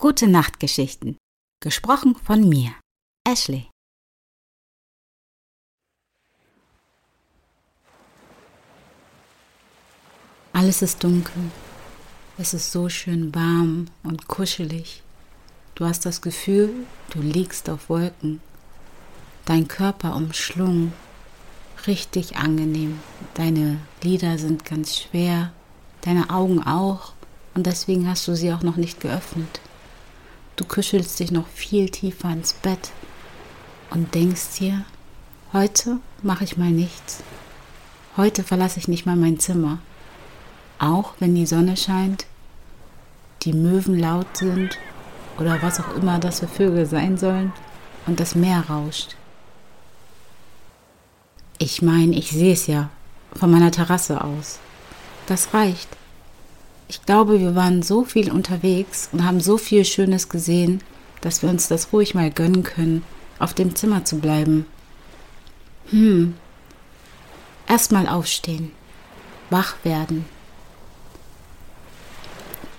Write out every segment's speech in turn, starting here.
Gute Nachtgeschichten. Gesprochen von mir, Ashley. Alles ist dunkel. Es ist so schön warm und kuschelig. Du hast das Gefühl, du liegst auf Wolken. Dein Körper umschlungen. Richtig angenehm. Deine Lider sind ganz schwer. Deine Augen auch. Und deswegen hast du sie auch noch nicht geöffnet. Du kuschelst dich noch viel tiefer ins Bett und denkst dir, heute mache ich mal nichts. Heute verlasse ich nicht mal mein Zimmer. Auch wenn die Sonne scheint, die Möwen laut sind oder was auch immer das für Vögel sein sollen und das Meer rauscht. Ich meine, ich sehe es ja von meiner Terrasse aus. Das reicht. Ich glaube, wir waren so viel unterwegs und haben so viel Schönes gesehen, dass wir uns das ruhig mal gönnen können, auf dem Zimmer zu bleiben. Hm. Erstmal aufstehen. Wach werden.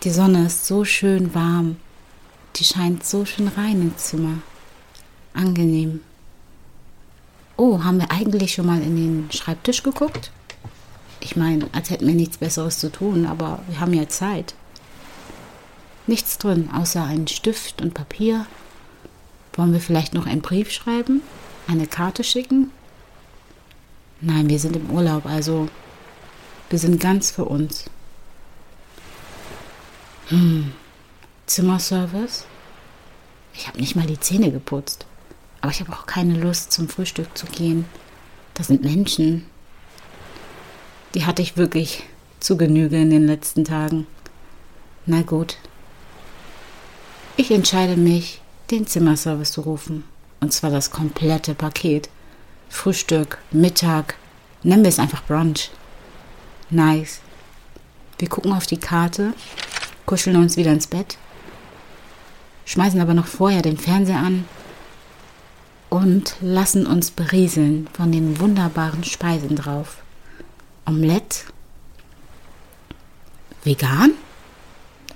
Die Sonne ist so schön warm. Die scheint so schön rein ins Zimmer. Angenehm. Oh, haben wir eigentlich schon mal in den Schreibtisch geguckt? Ich meine, als hätten wir nichts Besseres zu tun, aber wir haben ja Zeit. Nichts drin, außer ein Stift und Papier. Wollen wir vielleicht noch einen Brief schreiben? Eine Karte schicken? Nein, wir sind im Urlaub, also wir sind ganz für uns. Hm, Zimmerservice? Ich habe nicht mal die Zähne geputzt. Aber ich habe auch keine Lust, zum Frühstück zu gehen. Da sind Menschen, die hatte ich wirklich zu Genüge in den letzten Tagen. Na gut. Ich entscheide mich, den Zimmerservice zu rufen. Und zwar das komplette Paket. Frühstück, Mittag, nennen wir es einfach Brunch. Nice. Wir gucken auf die Karte, kuscheln uns wieder ins Bett, schmeißen aber noch vorher den Fernseher an und lassen uns berieseln von den wunderbaren Speisen drauf. Omelette. Vegan?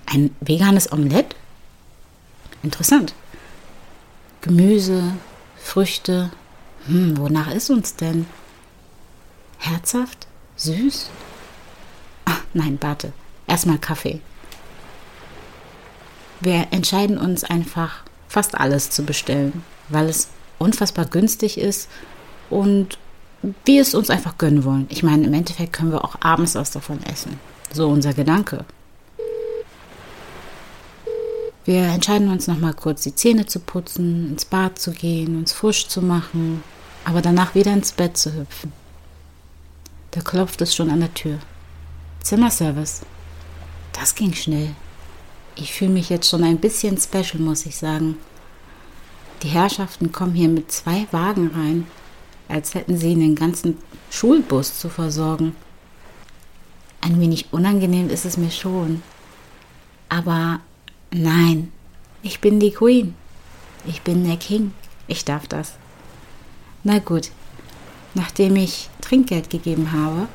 Ein veganes Omelette? Interessant. Gemüse, Früchte. Hm, wonach ist uns denn? Herzhaft? Süß? Ach, nein, warte. Erstmal Kaffee. Wir entscheiden uns einfach, fast alles zu bestellen, weil es unfassbar günstig ist und wir es uns einfach gönnen wollen. Ich meine, im Endeffekt können wir auch abends was davon essen. So unser Gedanke. Wir entscheiden uns noch mal kurz die Zähne zu putzen, ins Bad zu gehen, uns frisch zu machen, aber danach wieder ins Bett zu hüpfen. Da klopft es schon an der Tür. Zimmerservice. Das ging schnell. Ich fühle mich jetzt schon ein bisschen special, muss ich sagen. Die Herrschaften kommen hier mit zwei Wagen rein als hätten sie einen ganzen Schulbus zu versorgen. Ein wenig unangenehm ist es mir schon. Aber nein, ich bin die Queen. Ich bin der King. Ich darf das. Na gut, nachdem ich Trinkgeld gegeben habe,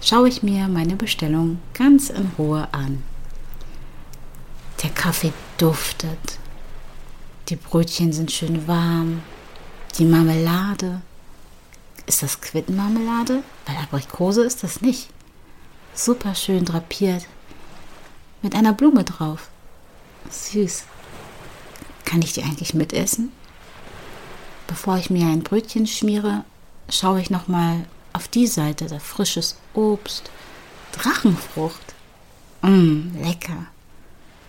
schaue ich mir meine Bestellung ganz in Ruhe an. Der Kaffee duftet. Die Brötchen sind schön warm. Die Marmelade ist das Quittenmarmelade? Weil Aprikose ist das nicht. Super schön drapiert. Mit einer Blume drauf. Süß. Kann ich die eigentlich mitessen? Bevor ich mir ein Brötchen schmiere, schaue ich nochmal auf die Seite, da frisches Obst, Drachenfrucht. Mmm, lecker.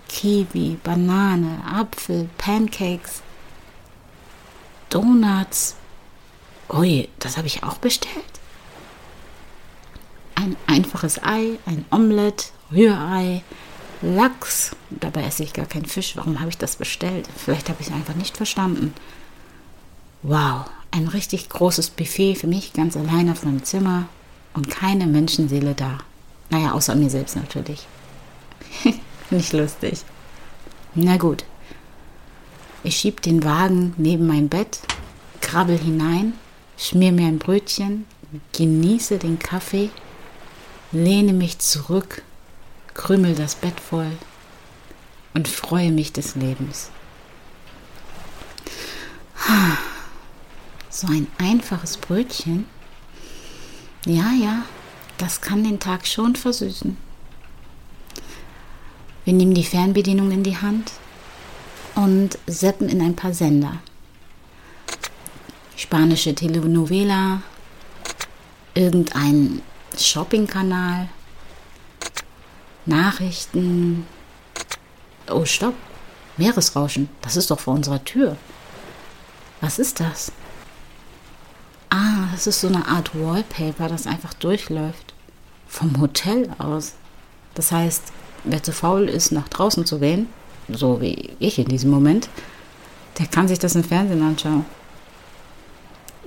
Kiwi, Banane, Apfel, Pancakes, Donuts, Ui, das habe ich auch bestellt. Ein einfaches Ei, ein Omelett, Rührei, Lachs. Dabei esse ich gar keinen Fisch. Warum habe ich das bestellt? Vielleicht habe ich es einfach nicht verstanden. Wow, ein richtig großes Buffet für mich ganz allein auf meinem Zimmer und keine Menschenseele da. Naja, außer mir selbst natürlich. nicht lustig. Na gut. Ich schieb den Wagen neben mein Bett, krabbel hinein, schmier mir ein Brötchen, genieße den Kaffee, lehne mich zurück, krümel das Bett voll und freue mich des Lebens. So ein einfaches Brötchen, ja, ja, das kann den Tag schon versüßen. Wir nehmen die Fernbedienung in die Hand und seppen in ein paar Sender. Spanische Telenovela, irgendein Shoppingkanal, Nachrichten. Oh, stopp. Meeresrauschen. Das ist doch vor unserer Tür. Was ist das? Ah, das ist so eine Art Wallpaper, das einfach durchläuft. Vom Hotel aus. Das heißt, wer zu faul ist, nach draußen zu gehen, so wie ich in diesem Moment, der kann sich das im Fernsehen anschauen.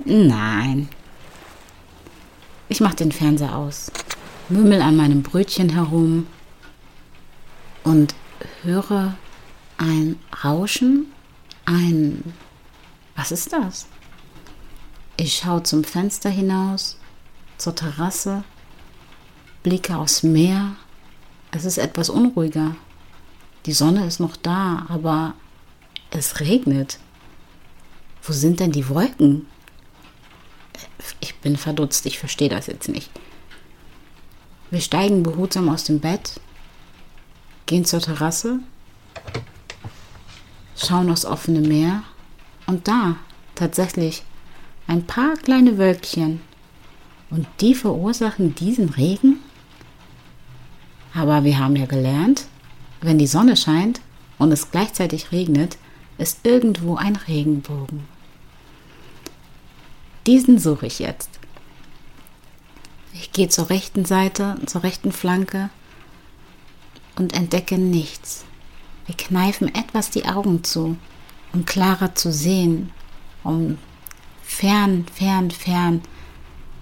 Nein. Ich mach den Fernseher aus, mümmel an meinem Brötchen herum und höre ein Rauschen, ein... Was ist das? Ich schaue zum Fenster hinaus, zur Terrasse, blicke aufs Meer. Es ist etwas unruhiger. Die Sonne ist noch da, aber es regnet. Wo sind denn die Wolken? Bin verdutzt, ich verstehe das jetzt nicht. Wir steigen behutsam aus dem Bett, gehen zur Terrasse, schauen aufs offene Meer und da tatsächlich ein paar kleine Wölkchen. Und die verursachen diesen Regen? Aber wir haben ja gelernt, wenn die Sonne scheint und es gleichzeitig regnet, ist irgendwo ein Regenbogen. Diesen suche ich jetzt. Ich gehe zur rechten Seite, zur rechten Flanke und entdecke nichts. Wir kneifen etwas die Augen zu, um klarer zu sehen, um fern, fern, fern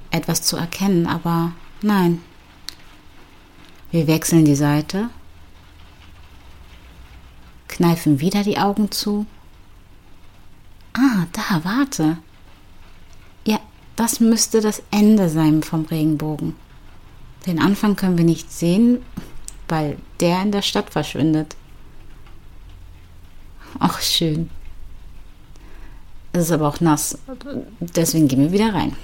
etwas zu erkennen, aber nein. Wir wechseln die Seite kneifen wieder die Augen zu. Ah, da, warte. Das müsste das Ende sein vom Regenbogen. Den Anfang können wir nicht sehen, weil der in der Stadt verschwindet. Ach, schön. Es ist aber auch nass, deswegen gehen wir wieder rein.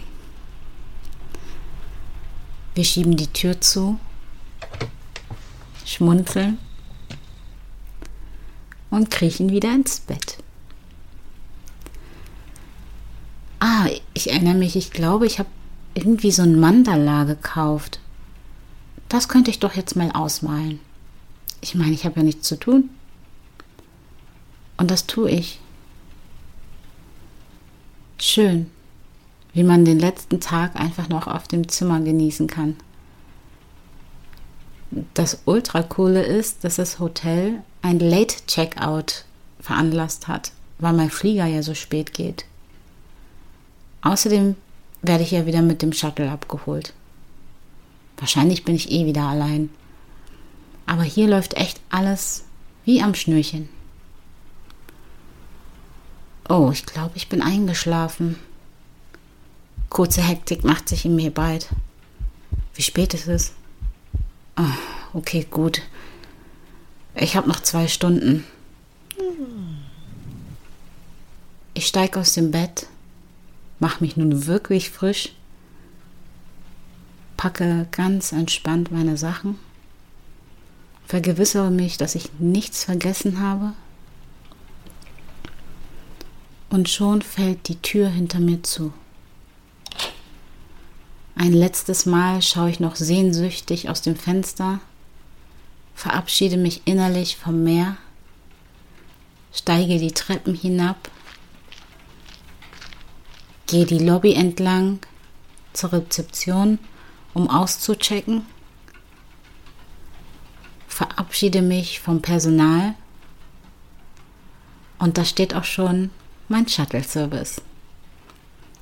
Wir schieben die Tür zu, schmunzeln und kriechen wieder ins Bett. Ah, ich erinnere mich, ich glaube, ich habe irgendwie so ein Mandala gekauft. Das könnte ich doch jetzt mal ausmalen. Ich meine, ich habe ja nichts zu tun. Und das tue ich. Schön, wie man den letzten Tag einfach noch auf dem Zimmer genießen kann. Das Ultra-Coole ist, dass das Hotel ein Late-Checkout veranlasst hat, weil mein Flieger ja so spät geht. Außerdem werde ich ja wieder mit dem Shuttle abgeholt. Wahrscheinlich bin ich eh wieder allein. Aber hier läuft echt alles wie am Schnürchen. Oh, ich glaube, ich bin eingeschlafen. Kurze Hektik macht sich in mir breit. Wie spät ist es? Oh, okay, gut. Ich habe noch zwei Stunden. Ich steige aus dem Bett, mache mich nun wirklich frisch, packe ganz entspannt meine Sachen, vergewissere mich, dass ich nichts vergessen habe. Und schon fällt die Tür hinter mir zu. Ein letztes Mal schaue ich noch sehnsüchtig aus dem Fenster verabschiede mich innerlich vom Meer, steige die Treppen hinab, gehe die Lobby entlang zur Rezeption, um auszuchecken, verabschiede mich vom Personal und da steht auch schon mein Shuttle-Service.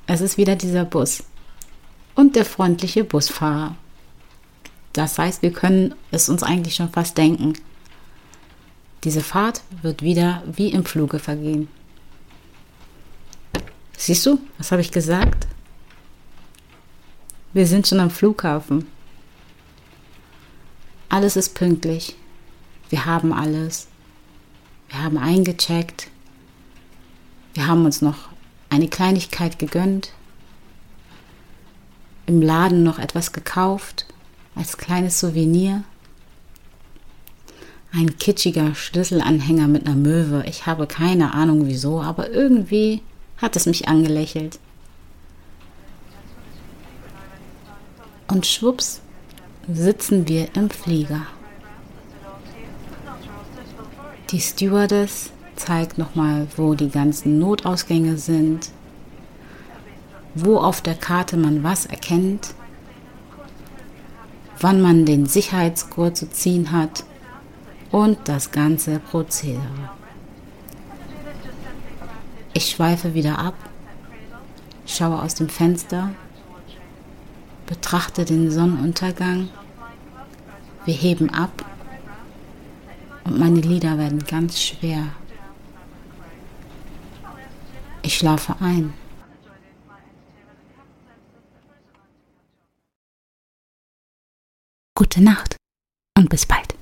Es ist wieder dieser Bus und der freundliche Busfahrer. Das heißt, wir können es uns eigentlich schon fast denken. Diese Fahrt wird wieder wie im Fluge vergehen. Siehst du, was habe ich gesagt? Wir sind schon am Flughafen. Alles ist pünktlich. Wir haben alles. Wir haben eingecheckt. Wir haben uns noch eine Kleinigkeit gegönnt. Im Laden noch etwas gekauft als kleines Souvenir. Ein kitschiger Schlüsselanhänger mit einer Möwe. Ich habe keine Ahnung wieso, aber irgendwie hat es mich angelächelt. Und schwupps sitzen wir im Flieger. Die Stewardess zeigt nochmal, wo die ganzen Notausgänge sind, wo auf der Karte man was erkennt, wann man den Sicherheitsgurt zu ziehen hat und das ganze Prozedere. Ich schweife wieder ab, schaue aus dem Fenster, betrachte den Sonnenuntergang, wir heben ab und meine Lieder werden ganz schwer. Ich schlafe ein. Gute Nacht und bis bald.